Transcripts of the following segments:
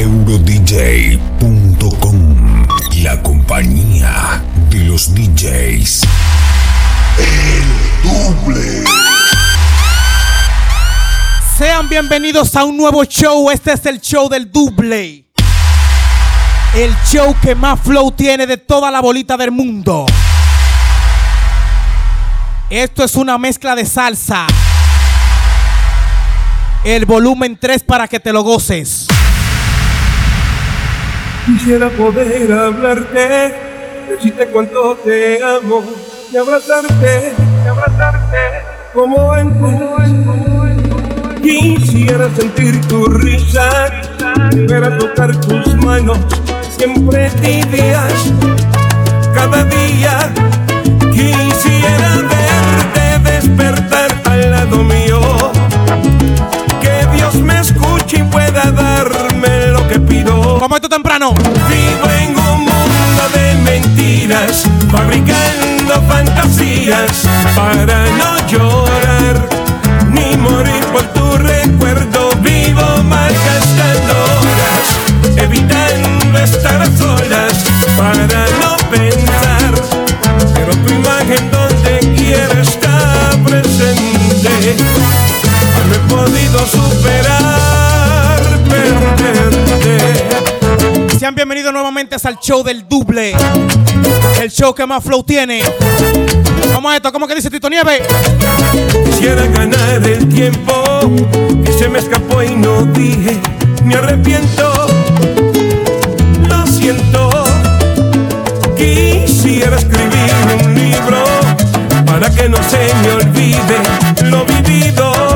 eurodj.com, la compañía de los DJs. El doble. Sean bienvenidos a un nuevo show. Este es el show del doble. El show que más flow tiene de toda la bolita del mundo. Esto es una mezcla de salsa. El volumen 3 para que te lo goces. Quisiera poder hablarte, decirte cuánto te amo, y abrazarte, y abrazarte, como antes. Quisiera sentir tu risa, a tocar tus manos, siempre tibias, cada día. Quisiera verte despertar al lado mío temprano. Vivo en un mundo de mentiras, fabricando fantasías para no llorar ni morir por tu recuerdo. Vivo malgastando horas, evitando estar solas para no pensar. Pero tu imagen donde quiera está presente no he podido superar Sean bienvenidos nuevamente al show del Double, el show que más flow tiene. Vamos a esto, ¿cómo que dice Tito Nieve? Quisiera ganar el tiempo que se me escapó y no dije, me arrepiento, lo siento. Quisiera escribir un libro para que no se me olvide lo vivido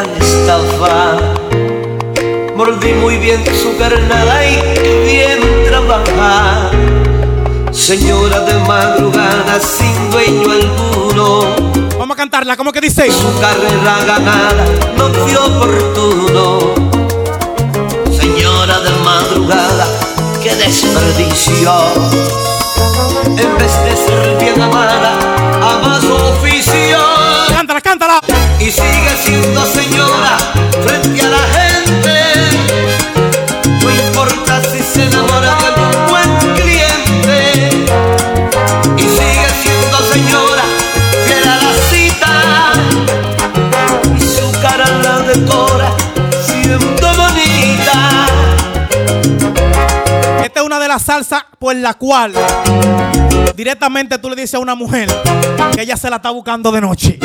gran estafa. Mordí muy bien su carnada y bien trabaja. Señora de madrugada sin dueño alguno. Vamos a cantarla, ¿cómo que dice? Su carrera ganada no fue oportuno. Señora de madrugada, qué desperdicio en vez de ser bien amada, ama su oficio. Cántala, cántala. Y sigue siendo señora frente a la gente. No importa si se enamora de un buen cliente. Y sigue siendo señora fiel a la cita. Y su cara la decora siendo bonita. Esta es una de las salsas por la cual Directamente tú le dices a una mujer que ella se la está buscando de noche.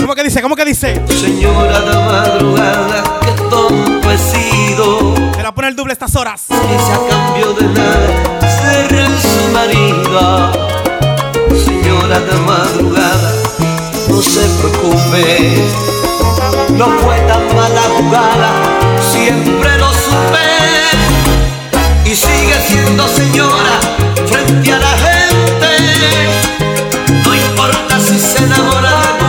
¿Cómo que dice? ¿Cómo que dice? Señora de madrugada, que tonto he sido. Te la pone el doble estas horas. Y se a cambio de nada, ser su marido. Señora de madrugada, no se preocupe. No fue tan mala jugada, siempre lo supe. Y sigue siendo señora frente a la gente. No importa si se enamora de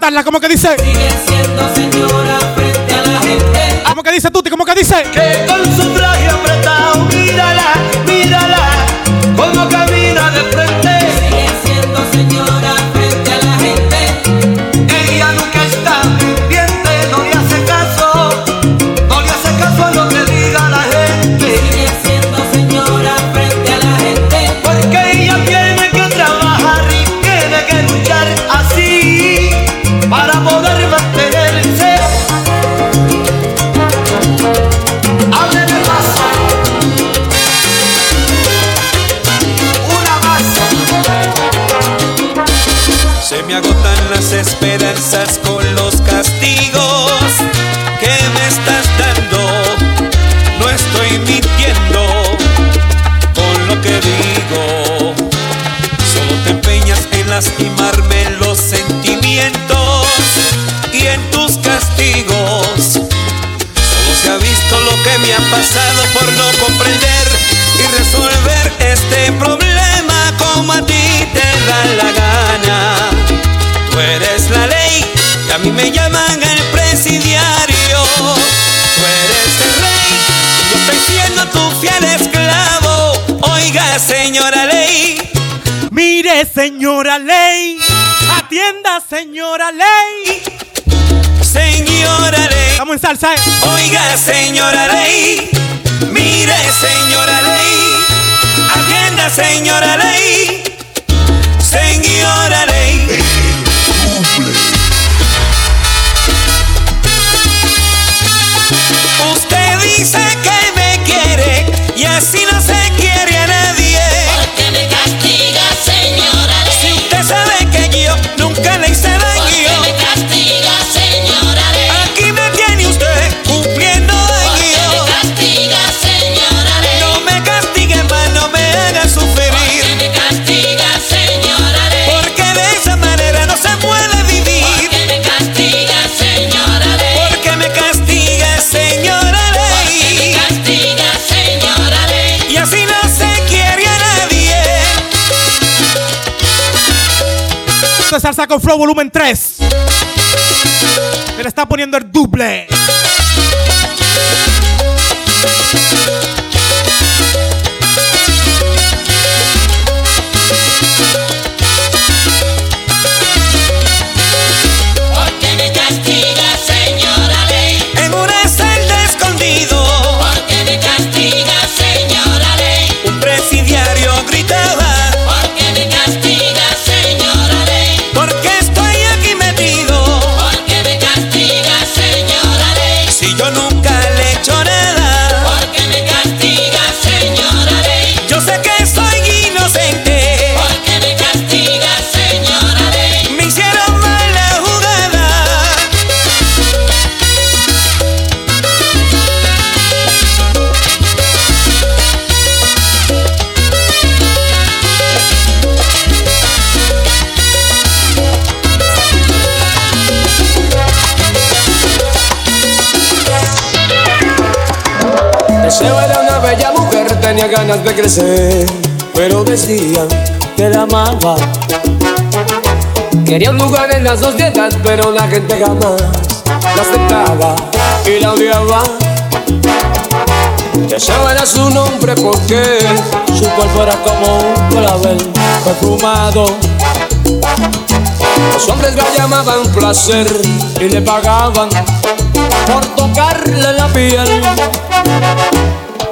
cantarla, como que dice. Sigue que dice Tuti, cómo que dice. Señora ley. Mire, señora ley. Agenda, señora ley. de Salsa con Flow volumen 3. Se le está poniendo el duble. Tenía ganas de crecer, pero decían que la amaba. Quería un lugar en la sociedad, pero la gente jamás la aceptaba y la odiaba. Deseaba era su nombre porque su cuerpo era como un clavel perfumado. Los hombres la llamaban placer y le pagaban por tocarle la piel.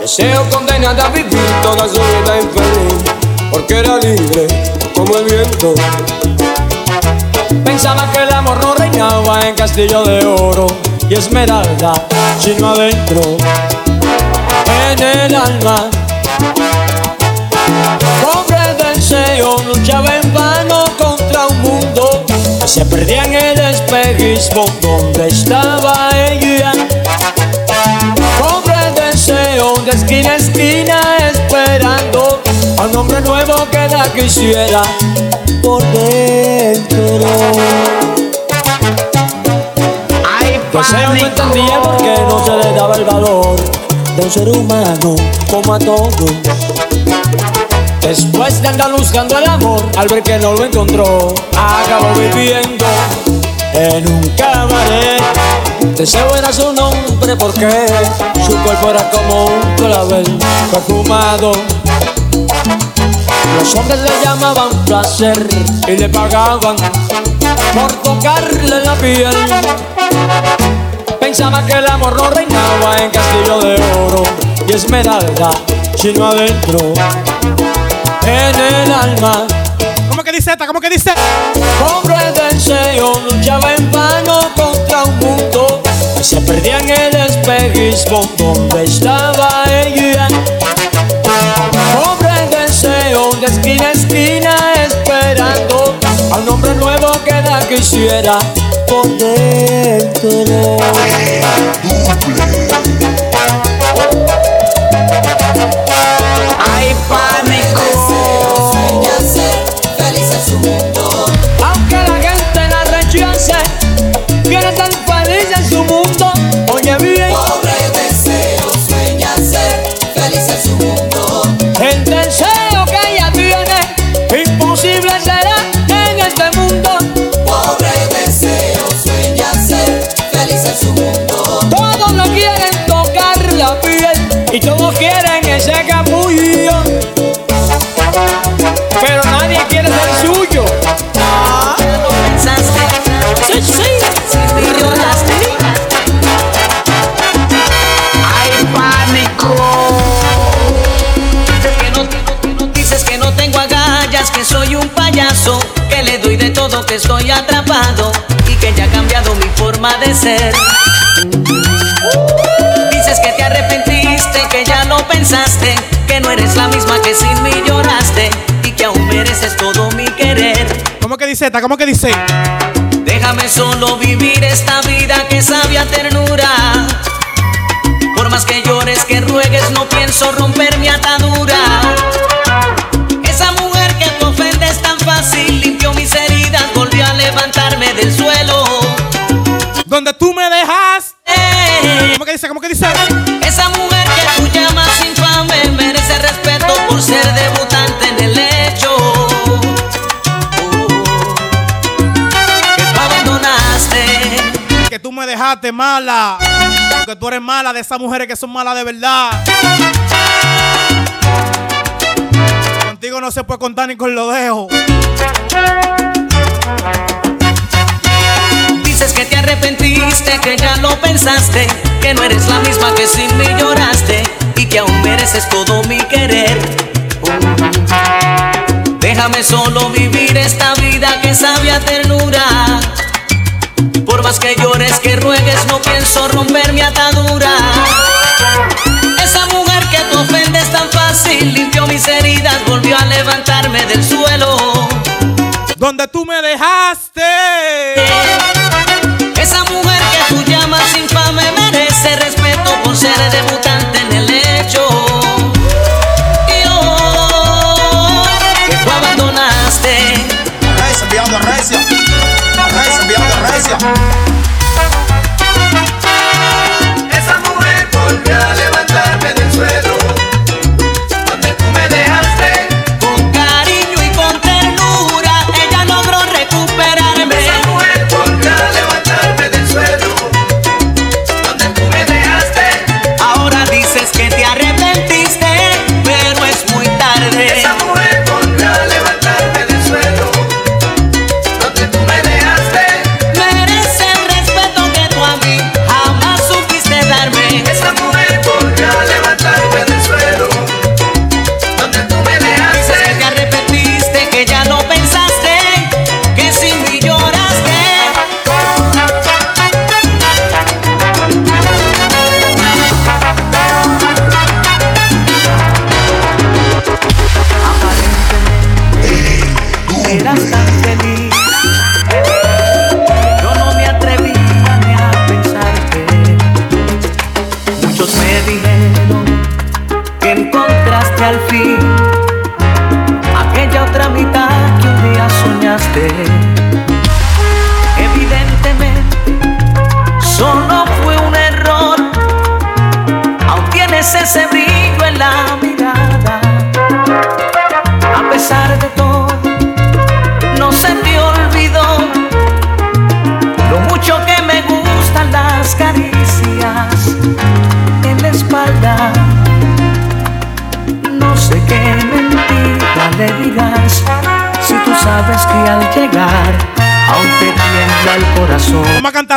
Deseo condenada a vivir toda su vida infeliz, porque era libre como el viento. Pensaba que el amor no reinaba en castillo de oro y esmeralda, sino adentro, en el alma. Pobre deseo luchaba en vano contra un mundo que se perdía en el espejismo donde estaba ella. Esquina a esquina esperando a un hombre nuevo que la quisiera por dentro. Deseo no entendía por qué no se le daba el valor de un ser humano como a todos. Después de andar buscando el amor, al ver que no lo encontró, acabó viviendo en un cabaret. Deseo era su nombre porque su cuerpo era como un clavel perfumado. Los hombres le llamaban placer y le pagaban por tocarle la piel. Pensaba que el amor no reinaba en castillo de oro y esmeralda, sino adentro, en el alma. ¿Cómo que dice esta? ¿Cómo que dice? Deseo luchaba en vano contra un mundo que se perdía en el espejismo donde estaba ella. Pobre deseo de esquina a esquina esperando a un hombre nuevo que la quisiera por dentro. Ay, pánico. Tocar la piel y todos quieren ese capullo. Pero nadie quiere ser suyo. lo pensaste, Sí, sí. si me lloraste. Ay, pánico. Dices que no, que no- dices que no tengo agallas, que soy un payaso, que le doy de todo, que estoy atrapado y que ya ha cambiado mi forma de ser. Que ya lo pensaste, que no eres la misma que sin mí lloraste y que aún mereces todo mi querer. ¿Cómo que dice esta? ¿Cómo que dice? Déjame solo vivir esta vida que sabe a ternura. Por más que llores, que ruegues, no pienso romper mi atadura. Esa mujer que te ofende es tan fácil, limpió mis heridas, volvió a levantarme del suelo. Donde tú me dejaste. Eh, ¿Cómo que dice? ¿Cómo que dice? Dejaste mala. Que tú eres mala de esas mujeres que son malas de verdad. Contigo no se puede contar ni con lo dejo. Dices que te arrepentiste, que ya lo pensaste, que no eres la misma que sin mí lloraste y que aún mereces todo mi querer. Déjame solo vivir esta vida que sabe ternura. Por más que llores, que ruegues, no pienso romper mi atadura. Esa mujer que te ofende es tan fácil, limpió mis heridas, volvió a levantarme del suelo. Donde tú me dejaste.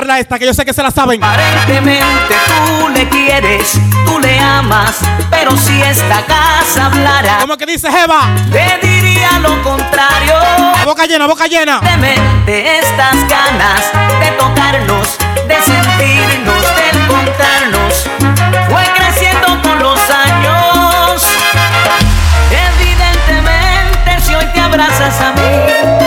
Cantarla esta, que yo sé que se la saben. Aparentemente tú le quieres, tú le amas, pero si esta casa hablara, ¿Cómo que dice Jeva? te diría lo contrario. Boca llena, boca llena. de estas ganas de tocarnos, de sentirnos, de encontrarnos, fue creciendo con los años. Evidentemente, si hoy te abrazas a mí,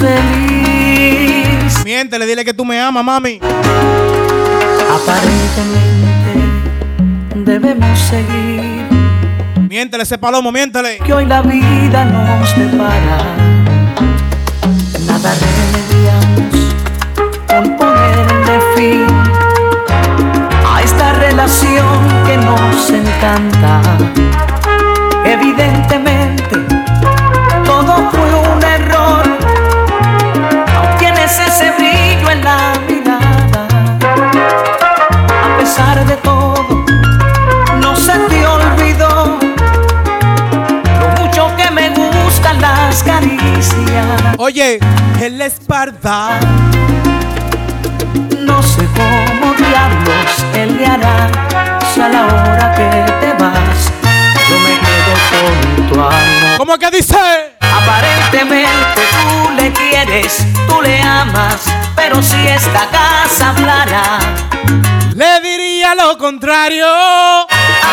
feliz. Miéntele, dile que tú me amas, mami. Aparentemente, debemos seguir. Miéntele ese palomo, miéntele. que hoy la vida nos depara. Nada remediamos con ponerle fin a esta relación que nos encanta. Evidentemente, Oye, en la espalda. No sé cómo diablos él le hará si a la hora que te vas yo me quedo con tu amor. ¿Cómo que dice? Aparentemente tú le quieres, tú le amas, pero si esta casa hablara, Le diría lo contrario.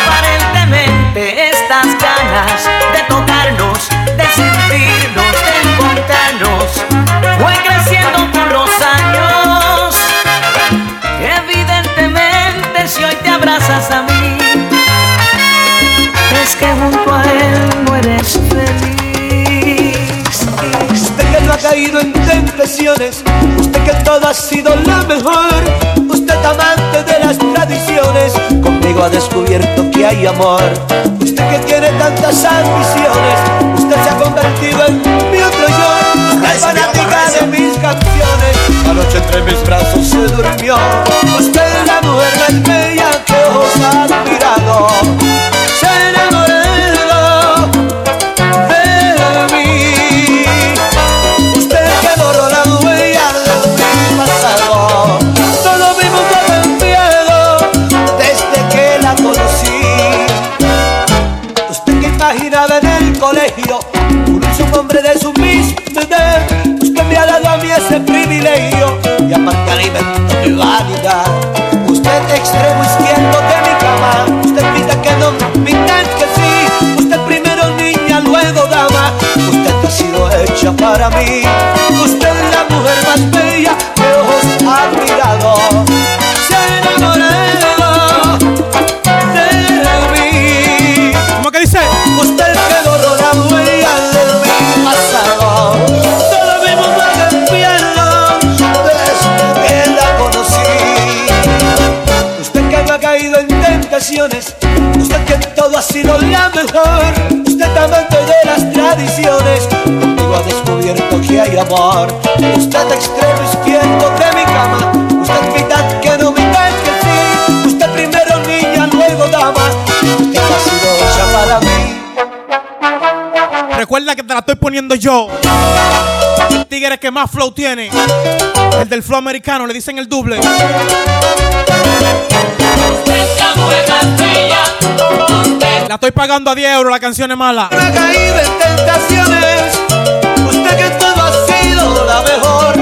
aparentemente estas ganas de tocarnos, de sentirnos, fue creciendo con los años. Evidentemente si hoy te abrazas a mí, es que junto a él no eres feliz. Usted que no ha caído en tentaciones, usted que todo ha sido la mejor, usted amante de las tradiciones, conmigo ha descubierto que hay amor. Usted que tiene tantas ambiciones, usted se ha convertido en mi otro yo, es fanática de mis canciones. Anoche entre mis brazos se durmió, usted es la mujer más bella que os ha admirado. Se enamoró de mí. Usted que borró la huella de mi pasado. Todo mi mundo ha cambiado desde que la conocí. Usted que imaginaba en el colegio unirse un hombre de su misma. Usted me ha dado a mí ese privilegio y aparte alimenta mi vanidad. Usted extremo izquierdo de mi cama. Usted grita que no, pintan que sí. Usted primero niña, luego dama. Usted ha sido hecha para mí. Sido la mejor. Usted amante de las tradiciones. Conmigo ha descubierto que hay amor. Usted extremo izquierdo de mi cama. Usted mitad que no, mitad que sí. Usted primero niña, luego dama. Usted ha sido hecha para mí. Recuerda que te la estoy poniendo yo. El tigre que más flow tiene. El del flow americano, le dicen el doble. La estoy pagando a 10 euros, la canción es mala. No ha caído en tentaciones. Usted que todo ha sido la mejor.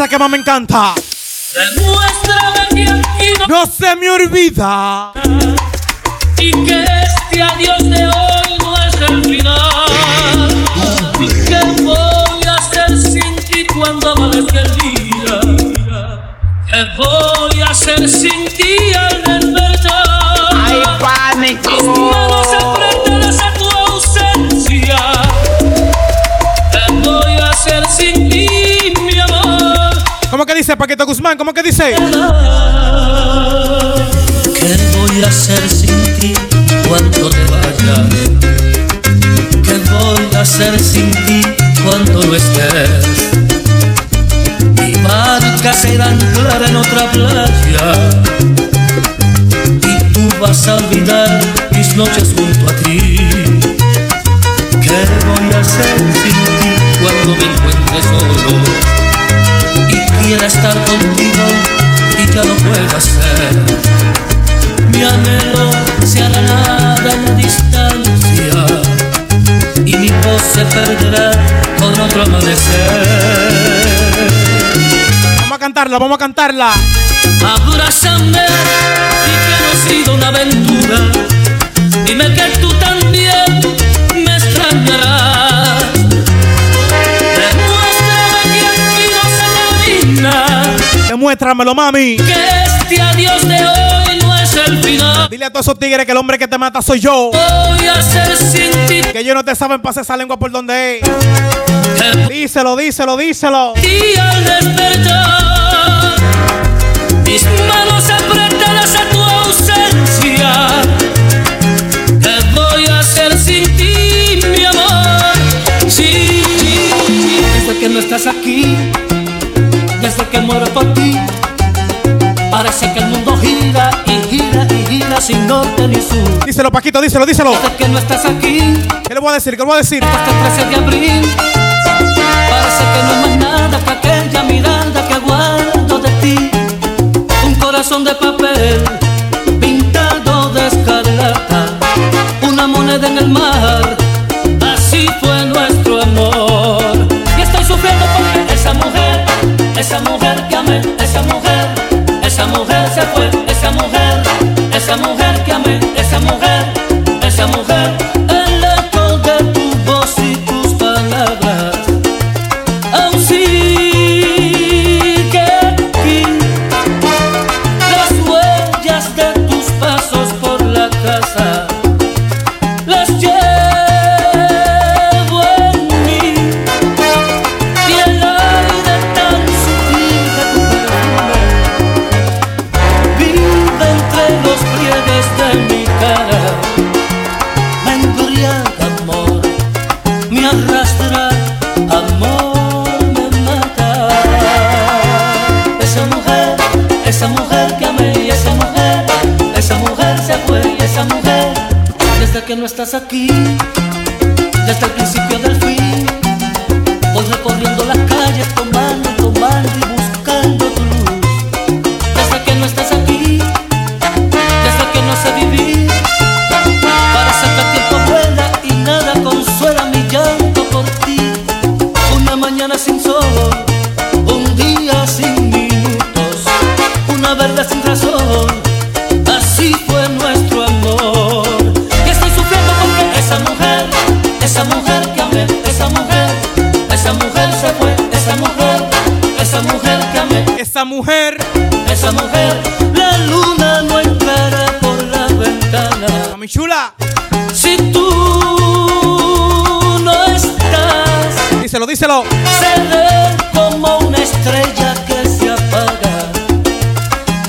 Salsa que más me encanta. No se me olvida. Dice Paquito Guzmán? ¿Cómo que dice? ¿Qué voy a hacer sin ti cuando te vayas? ¿Qué voy a hacer sin ti cuando no estés? Mi barca será anclar en otra playa y tú vas a olvidar mis noches junto amanecer. Vamos a cantarla, vamos a cantarla. Abrázame y que no ha sido una aventura. Dime que tú también me extrañarás. Demuéstrame que aquí no se termina, Demuéstramelo, mami. que este adiós de hoy final. Dile a todos esos tigres que el hombre que te mata soy yo. Voy a hacer sin ti Que ellos no te saben pasar esa lengua por donde es. que Díselo, díselo, díselo. ti al despertar. Mis manos apretadas a tu ausencia. ¿Qué voy a hacer sin ti, mi amor? Sí, desde que no estás aquí, desde que muero por ti. Parece que el sin norte ni sur. Díselo, Paquito, díselo, díselo. Desde que no estás aquí, ¿Qué le voy a decir? ¿Qué le voy a decir? hasta el 13 de abril. Parece que no hay más nada que aquella mirada que guardo de ti. Un corazón de papel pintado de escarlata. Una moneda en el mar. Esa mujer. esa mujer, la luna no entrará por la ventana. Mami chula. Si tú no estás, Díselo, díselo. seré como una estrella que se apaga.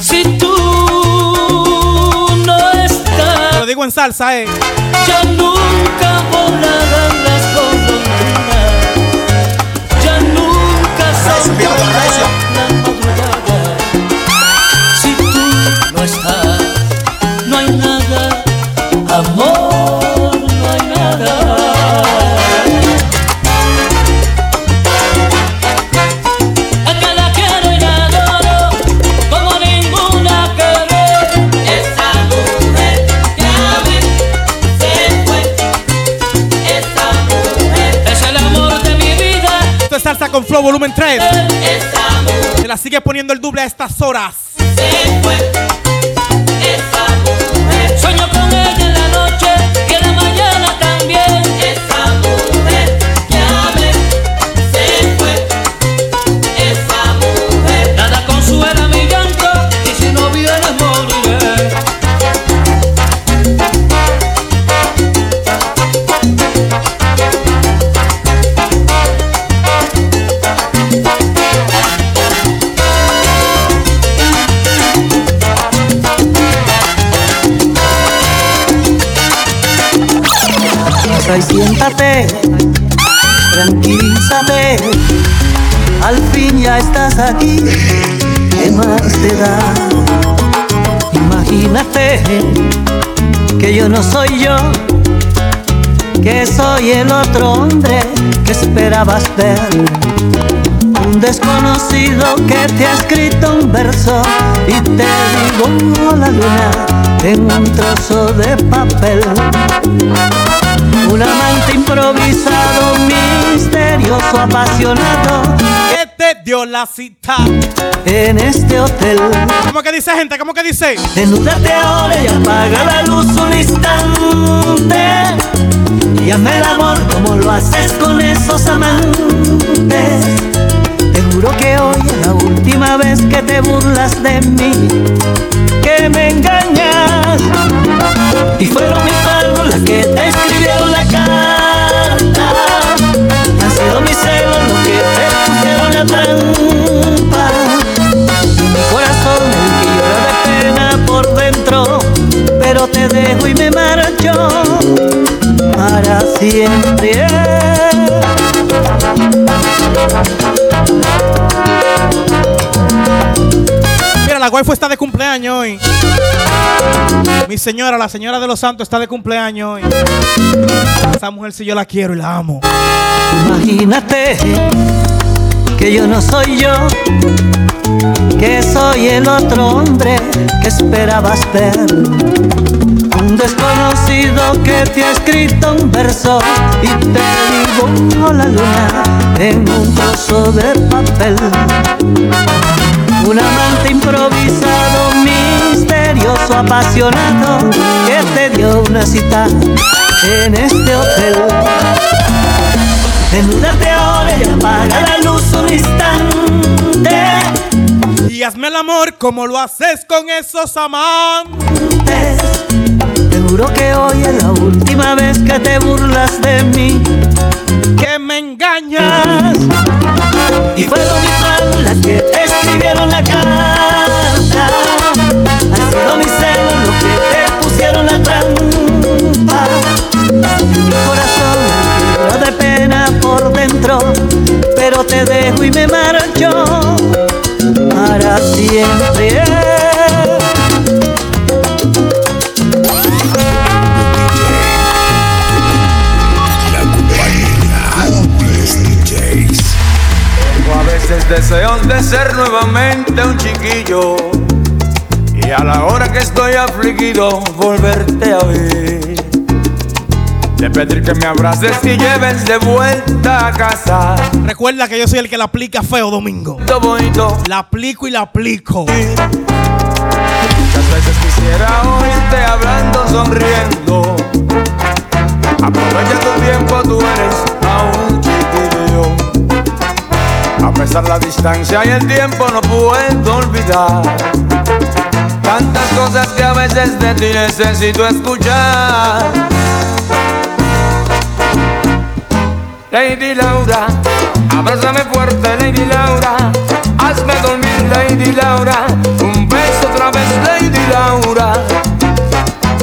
Si tú no estás, Lo digo en salsa, eh. ya con Flow Volumen 3. Se la sigue poniendo el doble a estas horas. Y siéntate, tranquilízate. Al fin ya estás aquí, ¿qué más te da? Imagínate que yo no soy yo, que soy el otro hombre que esperabas ver. Un desconocido que te ha escrito un verso y te digo la luna en un trozo de papel. Un amante improvisado, misterioso, apasionado ¿Qué te dio la cita? en este hotel. ¿Cómo que dice, gente? ¿Cómo que dice? Desnúdate ahora y apaga la luz un instante. Y hazme el amor como lo haces con esos amantes. Te juro que hoy es la última vez que te burlas de mí, que me engañas. Y fueron mis manos las que te escribieron siempre. Mira, la waifu está de cumpleaños hoy. Mi señora, la señora de los santos, está de cumpleaños hoy. Esa mujer si yo la quiero y la amo. Imagínate que yo no soy yo, que soy el otro hombre que esperabas ver. Un desconocido que te ha escrito un verso y te dibujó la luna en un trozo de papel. Un amante improvisado, misterioso, apasionado, que te dio una cita en este hotel. Desnúdate ahora y apaga la luz un instante. Y hazme el amor como lo haces con esos amantes. Te juro que hoy es la última vez que te burlas de mí, Que me engañas. Y fueron mis manos las que te escribieron la carta. Han sido mis celos los que te pusieron la trampa. Y mi corazón llora de pena por dentro, pero te dejo y me marcho para siempre. La compañía de los DJs. Tengo a veces deseos de ser nuevamente un chiquillo y a la hora que estoy afligido volverte a ver. De pedir que me abraces y lleves de vuelta a casa. Recuerda que yo soy el que la aplica feo domingo. Todo bonito. La aplico y la aplico. Muchas veces quisiera oírte hablando, sonriendo. Aprovecha tu tiempo, tú eres aún chiquillo. A pesar la distancia y el tiempo, no puedo olvidar. Tantas cosas que a veces de ti necesito escuchar. Lady Laura, abrázame fuerte, Lady Laura. Hazme dormir, Lady Laura. Un beso otra vez, Lady Laura.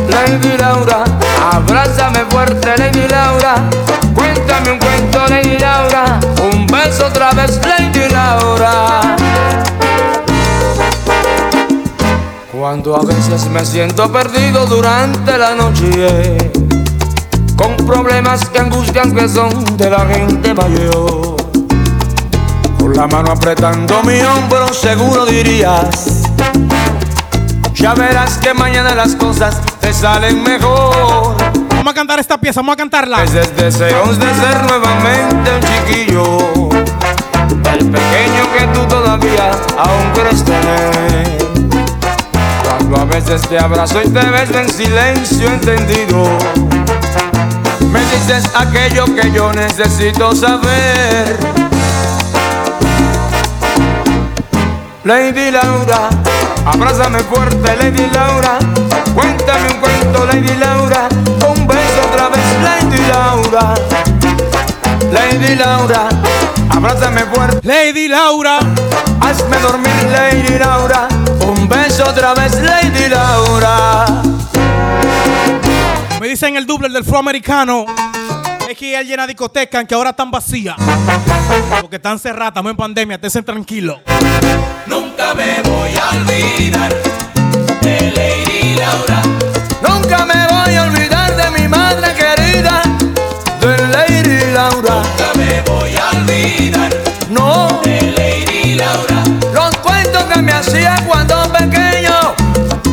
Lady Laura, abrázame fuerte, Lady Laura. Cuéntame un cuento, Lady Laura. Un beso otra vez, Lady Laura. Cuando a veces me siento perdido durante la noche, problemas que angustian que son de la gente mayor. Con la mano apretando mi hombro, seguro dirías, ya verás que mañana las cosas te salen mejor. Vamos a cantar esta pieza, vamos a cantar cantarla. Veces deseos de ser nuevamente un chiquillo al pequeño que tú todavía aún quieres tener. Cuando a veces te abrazo y te beso en silencio entendido, dices aquello que yo necesito saber. Lady Laura, abrázame fuerte, Lady Laura. Cuéntame un cuento, Lady Laura. Un beso otra vez, Lady Laura. Lady Laura, abrázame fuerte. Lady Laura, hazme dormir, Lady Laura. Un beso otra vez, Lady Laura. Me dicen el doble del flow americano. Es que hay llena discoteca que ahora están vacías. Porque están cerradas, estamos en pandemia, estén tranquilos. Nunca me voy a olvidar de Lady Laura. Nunca me voy a olvidar de mi madre querida, de Lady Laura. Nunca me voy a olvidar no de Lady Laura. Los cuentos que me hacía cuando pequeño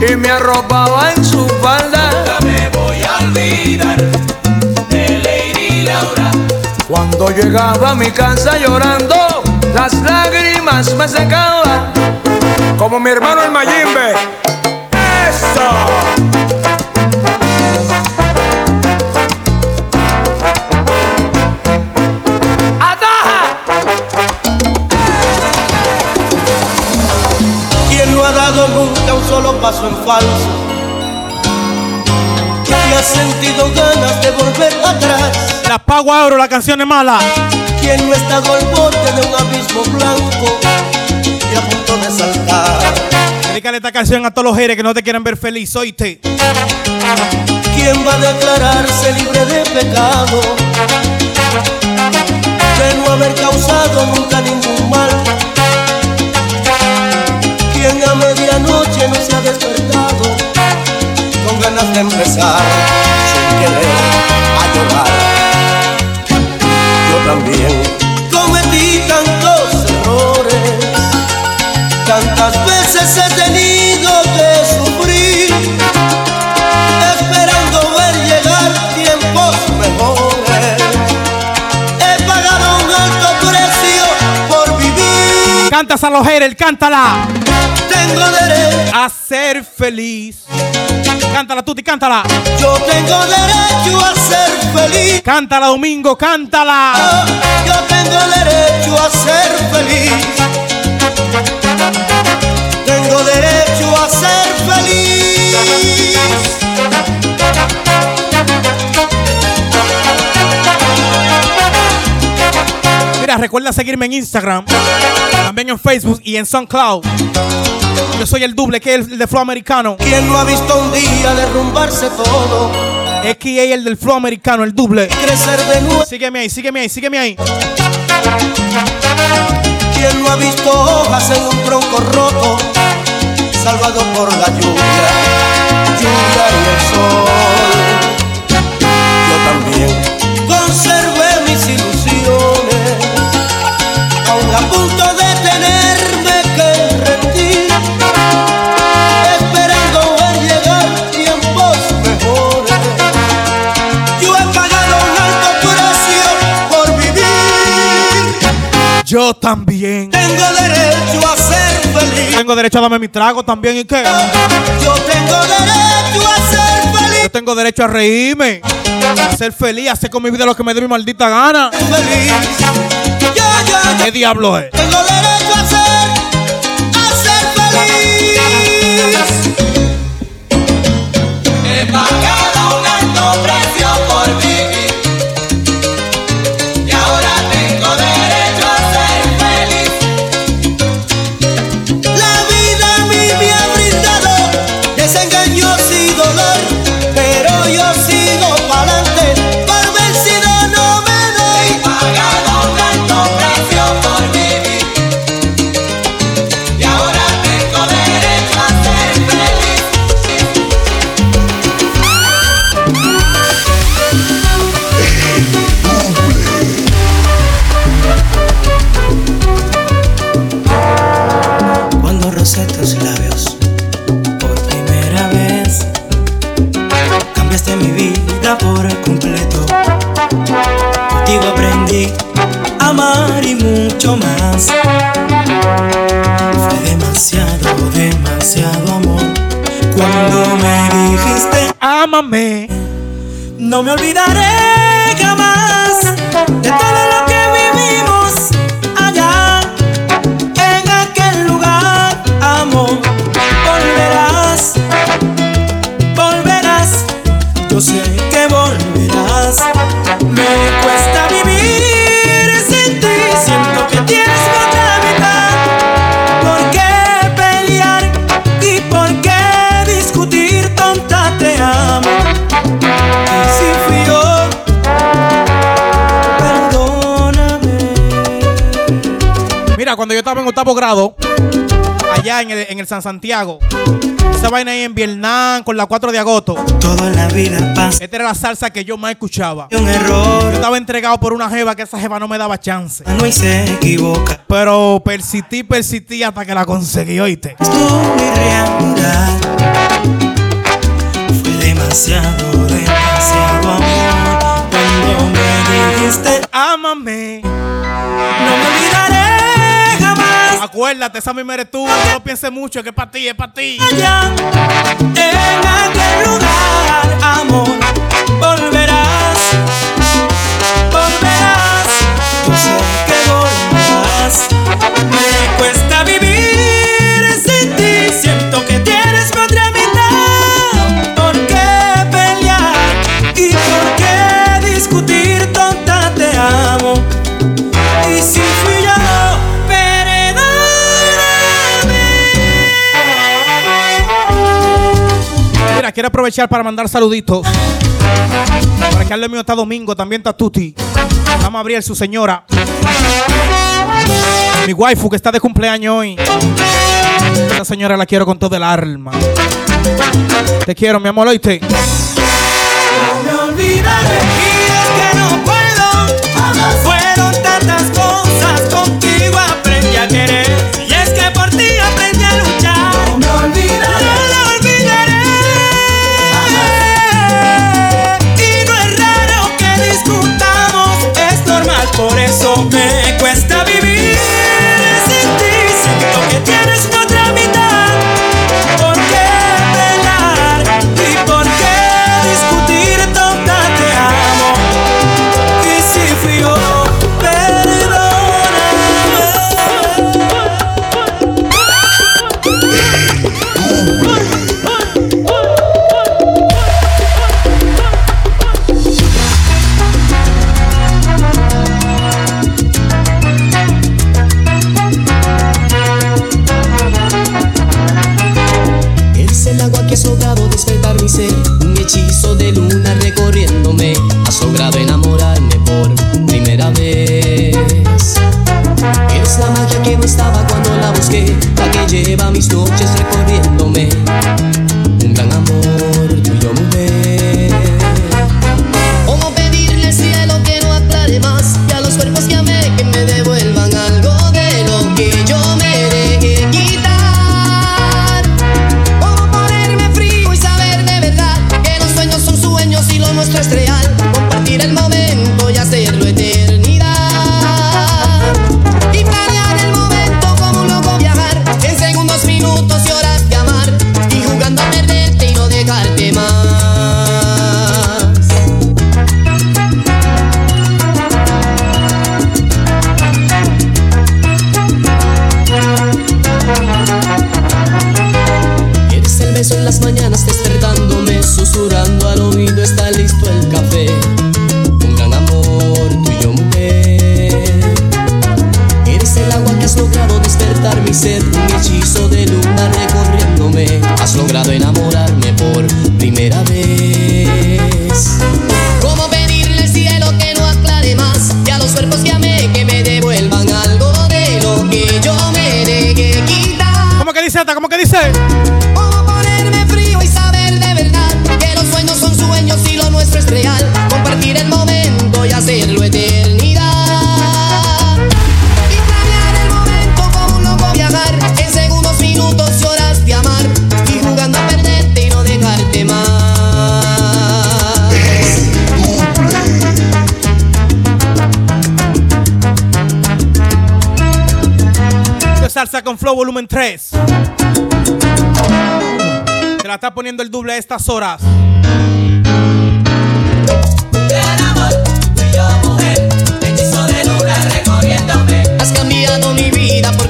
y me arropaba en su falda. Olvidar de Lady Laura. Cuando llegaba a mi casa llorando, las lágrimas me secaban. Como mi hermano el Mayimbe. ¡Eso! ¿Quién no ha dado nunca un solo paso en falso? ¿Quién ha sentido ganas de volver atrás? La pago ahora, la canción es mala. ¿Quién no estado al borde de un abismo blanco y a punto de saltar? Dedícale esta canción a todos los haters que no te quieren ver feliz, oíste. ¿Quién va a declararse libre de pecado? De no haber causado nunca ningún mal. ¿Quién a medianoche no se ha despertado de empezar sin querer a llorar? Yo también cometí tantos errores, tantas veces Cantas a los haters, cántala. Tengo derecho a ser feliz. Cántala, Tuti, cántala. Yo tengo derecho a ser feliz. Cántala, Domingo, cántala. Yo tengo derecho a ser feliz. Tengo derecho a ser feliz. Recuerda seguirme en Instagram, también en Facebook y en SoundCloud. Yo soy el doble, que es el de Flow Americano. ¿Quién no ha visto un día derrumbarse todo? XA el del Flow Americano, el doble. Crecer de nuevo. Sígueme ahí, sígueme ahí, sígueme ahí. ¿Quién no ha visto hojas en un tronco roto? Salvado por la lluvia, lluvia y el sol. Yo también Yo también. Tengo derecho a ser feliz. Tengo derecho a darme mi trago también. ¿Y qué? Yo tengo derecho a ser feliz. Yo tengo derecho a reírme, a ser feliz, a hacer con mi vida lo que me dé mi maldita gana. Feliz. Yo, yo, yo. ¿Qué diablo es? Tengo derecho a ser, a ser feliz. He pagado un alto Llámame. No me olvidaré jamás de todo lo que octavo grado, allá en el, en el San Santiago. Esa vaina ahí en Vietnam con la 4 de agosto. Toda la vida pasa. Esta era la salsa que yo más escuchaba. Un error. Yo estaba entregado por una jeva que esa jeva no me daba chance. No se equivoca. Pero persistí, persistí hasta que la conseguí, oíste. Es mi realidad. Fue demasiado, demasiado amor. Cuando me dijiste, ámame. No me olvidaré. Acuérdate, esa misma eres tú. No lo pienses mucho, que es para ti, es para ti. Allá, en aquel lugar, amor, volverás. Volverás. Sé que volverás. Me cuesta vivir. quiero aprovechar para mandar saluditos. Para que al mío está Domingo, también está Tuti. Vamos a abrir su señora. Mi waifu que está de cumpleaños hoy. Esta señora la quiero con todo el alma. Te quiero, mi amor, oíste. No me de que no puedo. Fueron tantas cosas contigo aprendí a querer. Y es que por ti aprendí a luchar. No me tres. Se la está poniendo el doble a estas horas. Has cambiado mi vida por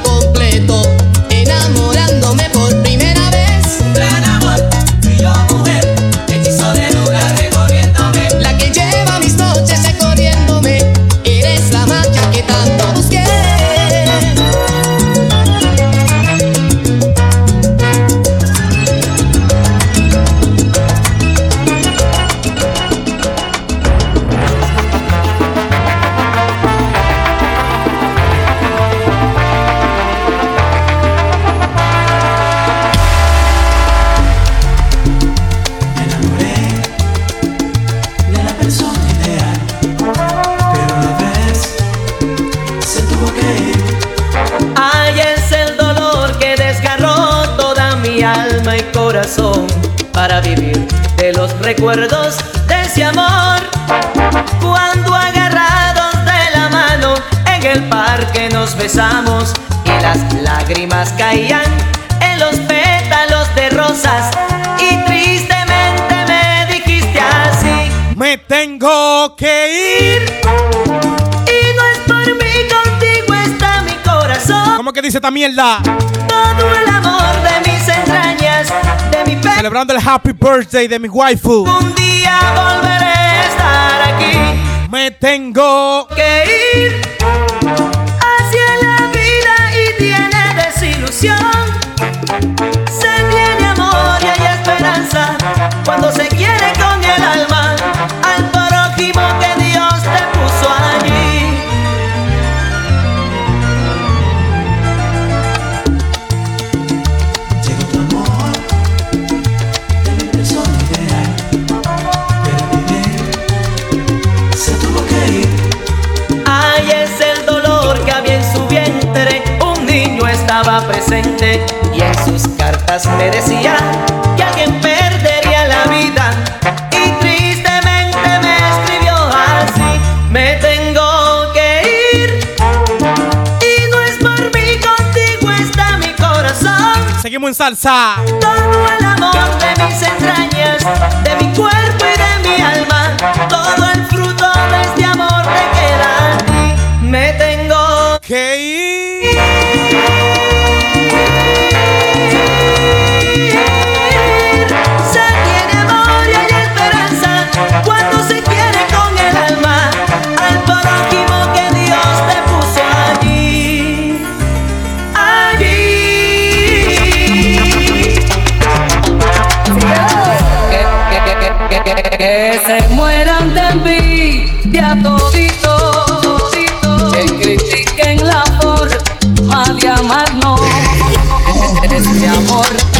recuerdos de ese amor. Cuando agarrados de la mano en el parque nos besamos y las lágrimas caían en los pétalos de rosas y tristemente me dijiste así. Me tengo que ir. Y no es por mí, contigo está mi corazón. ¿Cómo que dice esta mierda? Todo el amor Celebrando el happy birthday de mi waifu. Un día volveré a estar aquí. Me tengo que ir. me decía que alguien perdería la vida y tristemente me escribió así, me tengo que ir y no es por mí, contigo está mi corazón. Seguimos en salsa. Todo el amor de mis entrañas, de mi cuerpo y de mi alma, todo el se mueran de envidia toditos, que critiquen la forma de amarnos. Este amor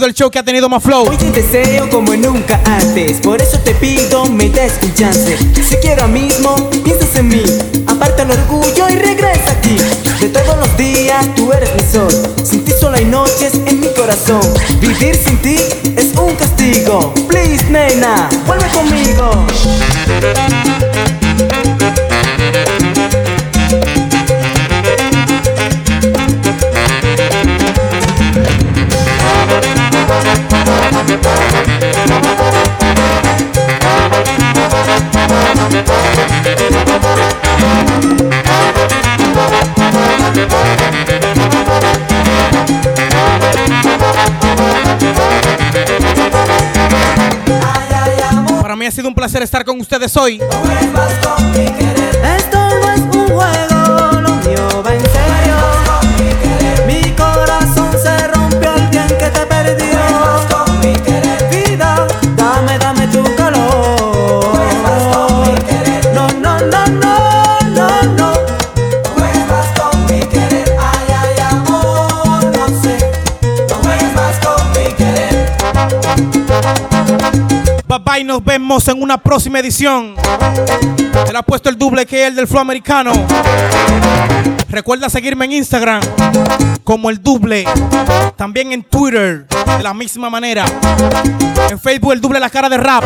sido el show que ha tenido más flow. Hoy te deseo como nunca antes, por eso te pido me des un chance. Si quiero mismo, piensas en mí, aparta el orgullo y regresa aquí. De todos los días tú eres mi sol, sin ti solo hay noches en mi corazón. Vivir sin ti es un castigo. Please, nena, vuelve conmigo. Para mí ha sido un placer estar con ustedes hoy. En una próxima edición. Te ha puesto el doble que el del flow americano. Recuerda seguirme en Instagram como el doble. También en Twitter de la misma manera. En Facebook el doble la cara de rap.